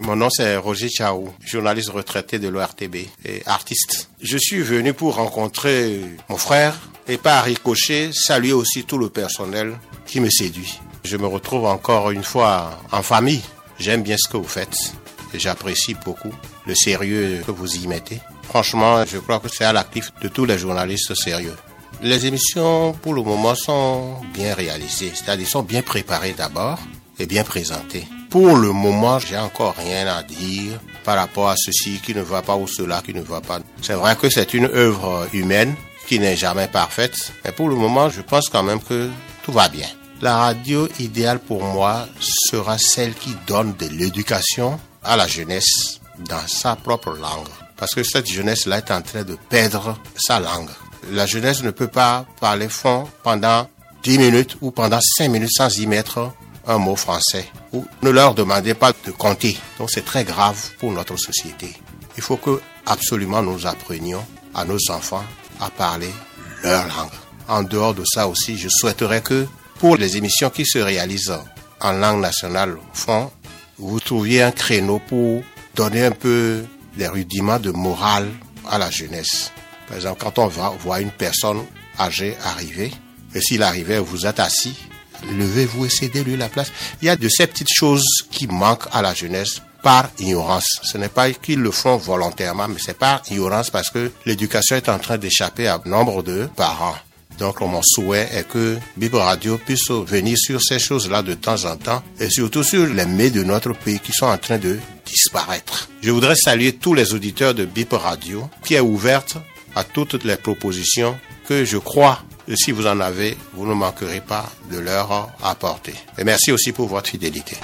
Mon nom c'est Roger Chaou, journaliste retraité de l'ORTB et artiste. Je suis venu pour rencontrer mon frère et par ricochet saluer aussi tout le personnel qui me séduit. Je me retrouve encore une fois en famille. J'aime bien ce que vous faites et j'apprécie beaucoup le sérieux que vous y mettez. Franchement, je crois que c'est à l'actif de tous les journalistes sérieux. Les émissions, pour le moment, sont bien réalisées, c'est-à-dire sont bien préparées d'abord et bien présentées. Pour le moment, j'ai encore rien à dire par rapport à ceci qui ne va pas ou cela qui ne va pas. C'est vrai que c'est une œuvre humaine qui n'est jamais parfaite, mais pour le moment, je pense quand même que tout va bien. La radio idéale pour moi sera celle qui donne de l'éducation à la jeunesse dans sa propre langue. Parce que cette jeunesse-là est en train de perdre sa langue. La jeunesse ne peut pas parler fond pendant 10 minutes ou pendant 5 minutes sans y mettre un mot français. Ou ne leur demandez pas de compter. Donc c'est très grave pour notre société. Il faut que absolument nous apprenions à nos enfants à parler leur langue. En dehors de ça aussi, je souhaiterais que pour les émissions qui se réalisent en langue nationale, au vous trouviez un créneau pour donner un peu des rudiments de morale à la jeunesse. Par exemple, quand on va voir une personne âgée arriver, et s'il arrivait, vous êtes assis, levez-vous et cédez-lui la place. Il y a de ces petites choses qui manquent à la jeunesse par ignorance. Ce n'est pas qu'ils le font volontairement, mais c'est par ignorance parce que l'éducation est en train d'échapper à nombre de parents. Donc, mon souhait est que Bib Radio puisse venir sur ces choses-là de temps en temps et surtout sur les mets de notre pays qui sont en train de disparaître. Je voudrais saluer tous les auditeurs de Bip Radio qui est ouverte à toutes les propositions que je crois si vous en avez, vous ne manquerez pas de leur apporter. Et merci aussi pour votre fidélité.